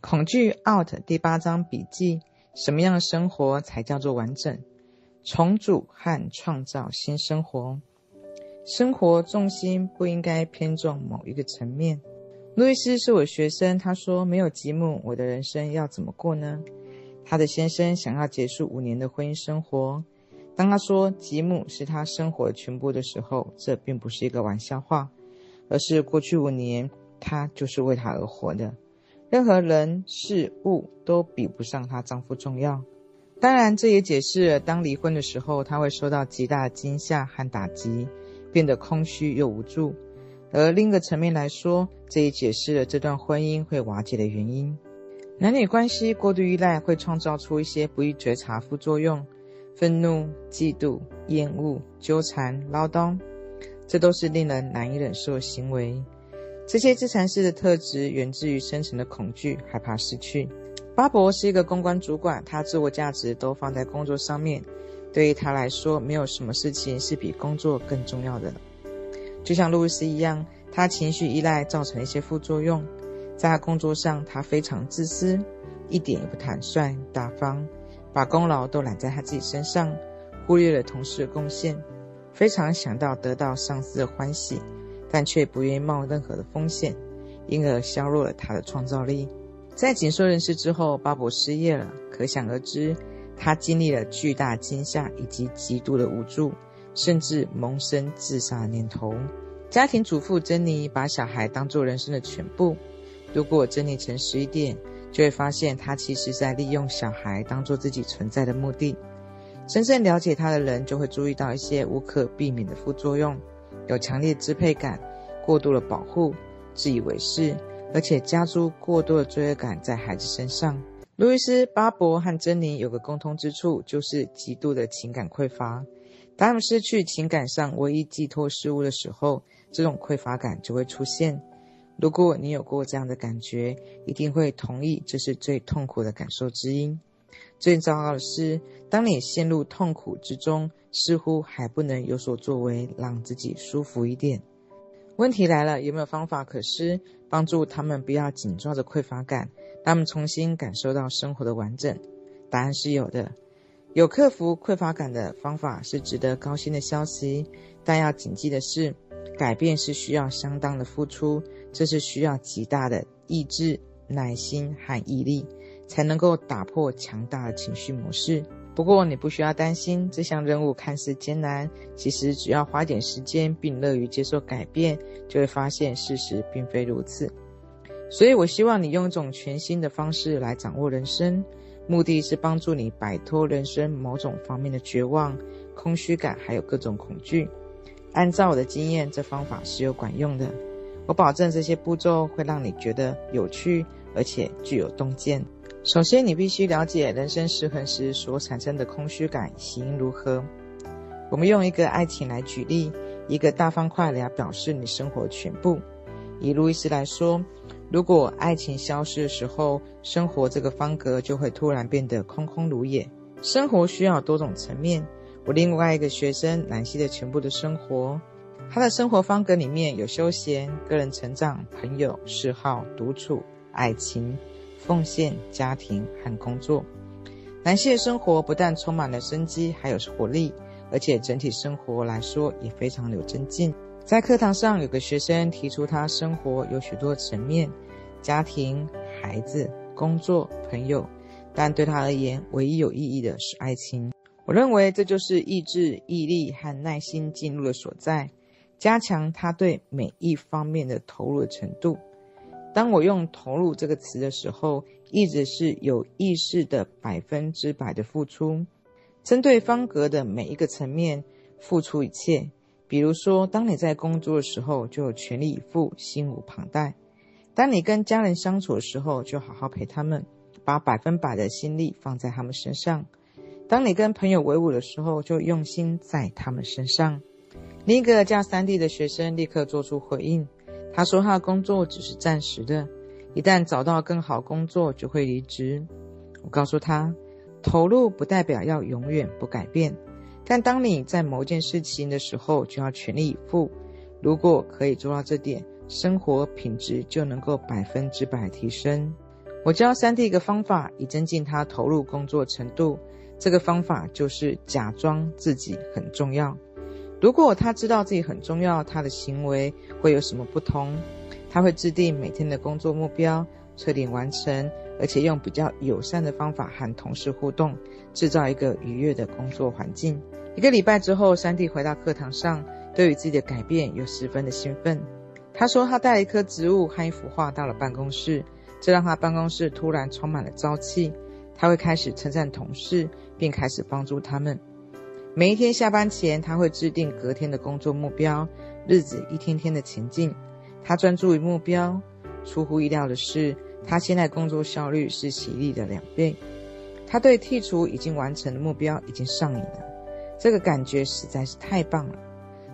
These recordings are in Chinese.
恐惧 out 第八章笔记：什么样的生活才叫做完整？重组和创造新生活。生活重心不应该偏重某一个层面。路易斯是我学生，他说：“没有吉姆，我的人生要怎么过呢？”他的先生想要结束五年的婚姻生活。当他说吉姆是他生活全部的时候，这并不是一个玩笑话，而是过去五年他就是为他而活的。任何人事物都比不上她丈夫重要。当然，这也解释了当离婚的时候，她会受到极大的惊吓和打击，变得空虚又无助。而另一个层面来说，这也解释了这段婚姻会瓦解的原因。男女关系过度依赖会创造出一些不易觉察副作用：愤怒、嫉妒、厌恶、纠缠、唠叨，这都是令人难以忍受的行为。这些自残式的特质源自于深层的恐惧、害怕失去。巴伯是一个公关主管，他自我价值都放在工作上面。对于他来说，没有什么事情是比工作更重要的。就像路易斯一样，他情绪依赖造成一些副作用。在他工作上，他非常自私，一点也不坦率大方，把功劳都揽在他自己身上，忽略了同事的贡献，非常想到得到上司的欢喜。但却不愿意冒任何的风险，因而削弱了他的创造力。在紧缩人士之后，巴博失业了，可想而知，他经历了巨大惊吓以及极度的无助，甚至萌生自杀的念头。家庭主妇珍妮把小孩当作人生的全部。如果珍妮诚实一点，就会发现她其实在利用小孩当作自己存在的目的。真正了解她的人，就会注意到一些无可避免的副作用。有强烈支配感，过度的保护，自以为是，而且加诸过多的罪恶感在孩子身上。路易斯、巴伯和珍妮有个共通之处，就是极度的情感匮乏。当他们失去情感上唯一寄托事物的时候，这种匮乏感就会出现。如果你有过这样的感觉，一定会同意这是最痛苦的感受之一。最糟糕的是，当你陷入痛苦之中，似乎还不能有所作为，让自己舒服一点。问题来了，有没有方法可施，帮助他们不要紧抓着匮乏感，他们重新感受到生活的完整？答案是有的。有克服匮乏感的方法是值得高兴的消息，但要谨记的是，改变是需要相当的付出，这是需要极大的意志、耐心和毅力。才能够打破强大的情绪模式。不过，你不需要担心，这项任务看似艰难，其实只要花点时间并乐于接受改变，就会发现事实并非如此。所以，我希望你用一种全新的方式来掌握人生，目的是帮助你摆脱人生某种方面的绝望、空虚感，还有各种恐惧。按照我的经验，这方法是有管用的。我保证这些步骤会让你觉得有趣，而且具有洞见。首先，你必须了解人生失衡时所产生的空虚感起因如何。我们用一个爱情来举例，一个大方块来表示你生活全部。以路易斯来说，如果爱情消失的时候，生活这个方格就会突然变得空空如也。生活需要多种层面。我另外一个学生兰西的全部的生活，他的生活方格里面有休闲、个人成长、朋友、嗜好、独处、爱情。奉献、家庭和工作，男性的生活不但充满了生机，还有活力，而且整体生活来说也非常有增进。在课堂上，有个学生提出，他生活有许多层面：家庭、孩子、工作、朋友，但对他而言，唯一有意义的是爱情。我认为这就是意志、毅力和耐心进入的所在，加强他对每一方面的投入的程度。当我用“投入”这个词的时候，一直是有意识的百分之百的付出，针对方格的每一个层面付出一切。比如说，当你在工作的时候，就全力以赴，心无旁贷；当你跟家人相处的时候，就好好陪他们，把百分百的心力放在他们身上；当你跟朋友为伍的时候，就用心在他们身上。另一个叫三弟的学生立刻做出回应。他说：“他的工作只是暂时的，一旦找到更好工作，就会离职。”我告诉他：“投入不代表要永远不改变，但当你在某件事情的时候，就要全力以赴。如果可以做到这点，生活品质就能够百分之百提升。”我教三弟一个方法，以增进他投入工作程度。这个方法就是假装自己很重要。如果他知道自己很重要，他的行为会有什么不同？他会制定每天的工作目标，彻底完成，而且用比较友善的方法和同事互动，制造一个愉悦的工作环境。一个礼拜之后，三弟回到课堂上，对于自己的改变又十分的兴奋。他说他带了一棵植物和一幅画到了办公室。这让他办公室突然充满了朝气，他会开始称赞同事，并开始帮助他们。每一天下班前，他会制定隔天的工作目标，日子一天天的前进。他专注于目标，出乎意料的是，他现在工作效率是洗礼的两倍。他对剔除已经完成的目标已经上瘾了，这个感觉实在是太棒了。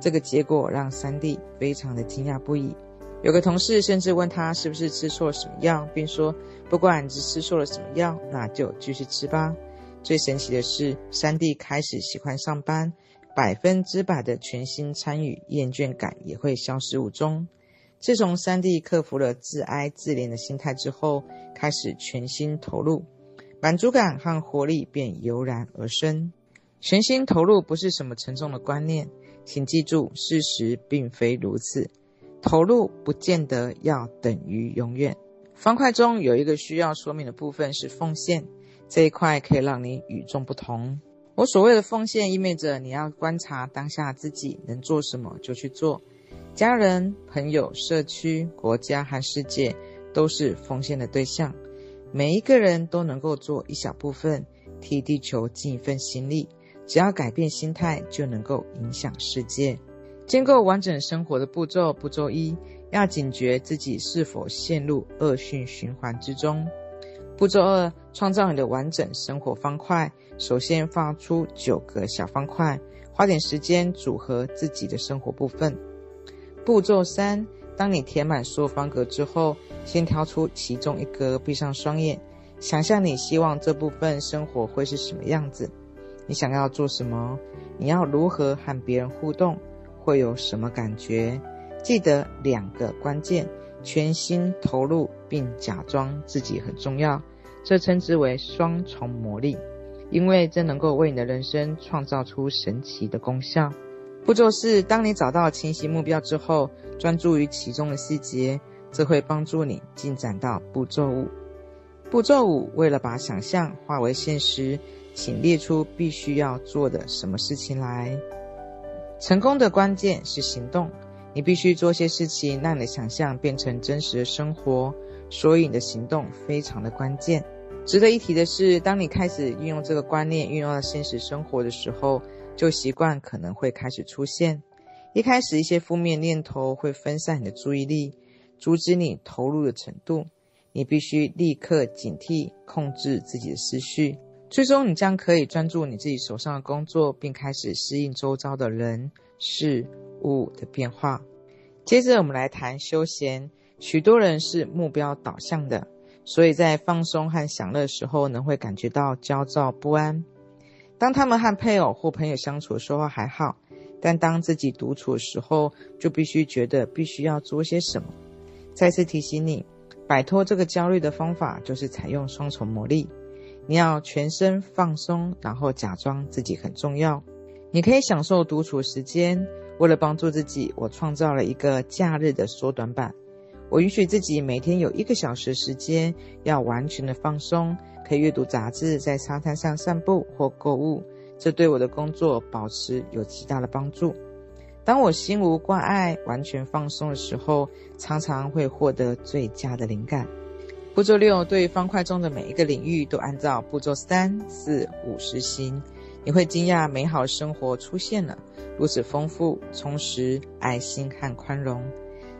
这个结果让三弟非常的惊讶不已。有个同事甚至问他是不是吃错了什么药，并说：“不管你是吃错了什么药，那就继续吃吧。”最神奇的是，三弟开始喜欢上班，百分之百的全心参与，厌倦感也会消失无踪。自从三弟克服了自哀自怜的心态之后，开始全心投入，满足感和活力便油然而生。全心投入不是什么沉重的观念，请记住，事实并非如此。投入不见得要等于永远。方块中有一个需要说明的部分是奉献，这一块可以让你与众不同。我所谓的奉献，意味着你要观察当下自己能做什么就去做。家人、朋友、社区、国家和世界都是奉献的对象。每一个人都能够做一小部分，替地球尽一份心力。只要改变心态，就能够影响世界。建构完整生活的步骤：步骤一，要警觉自己是否陷入恶性循环之中；步骤二，创造你的完整生活方块。首先画出九个小方块，花点时间组合自己的生活部分。步骤三，当你填满所有方格之后，先挑出其中一个，闭上双眼，想象你希望这部分生活会是什么样子。你想要做什么？你要如何和别人互动？会有什么感觉？记得两个关键：全心投入，并假装自己很重要。这称之为双重魔力，因为这能够为你的人生创造出神奇的功效。步骤四：当你找到清晰目标之后，专注于其中的细节，这会帮助你进展到步骤五。步骤五：为了把想象化为现实，请列出必须要做的什么事情来。成功的关键是行动，你必须做些事情，让你的想象变成真实的生活。所以你的行动非常的关键。值得一提的是，当你开始运用这个观念，运用到现实生活的时候，旧习惯可能会开始出现。一开始，一些负面念头会分散你的注意力，阻止你投入的程度。你必须立刻警惕，控制自己的思绪。最终，你将可以专注你自己手上的工作，并开始适应周遭的人事物的变化。接着，我们来谈休闲。许多人是目标导向的，所以在放松和享乐时候，呢会感觉到焦躁不安。当他们和配偶或朋友相处的时候还好，但当自己独处的时候，就必须觉得必须要做些什么。再次提醒你，摆脱这个焦虑的方法就是采用双重魔力。你要全身放松，然后假装自己很重要。你可以享受独处时间。为了帮助自己，我创造了一个假日的缩短版。我允许自己每天有一个小时时间要完全的放松，可以阅读杂志，在沙滩上散步或购物。这对我的工作保持有极大的帮助。当我心无挂碍、完全放松的时候，常常会获得最佳的灵感。步骤六，对方块中的每一个领域都按照步骤三、四、五实行，你会惊讶美好生活出现了，如此丰富、充实、爱心和宽容。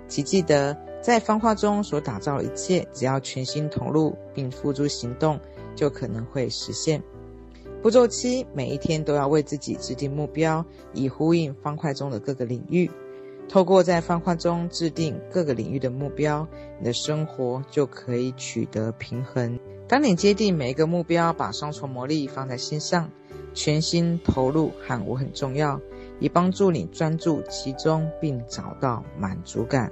请记得，在方块中所打造的一切，只要全心投入并付诸行动，就可能会实现。步骤七，每一天都要为自己制定目标，以呼应方块中的各个领域。透过在方块中制定各个领域的目标，你的生活就可以取得平衡。当你接定每一个目标，把双重魔力放在心上，全心投入喊我很重要，以帮助你专注其中并找到满足感。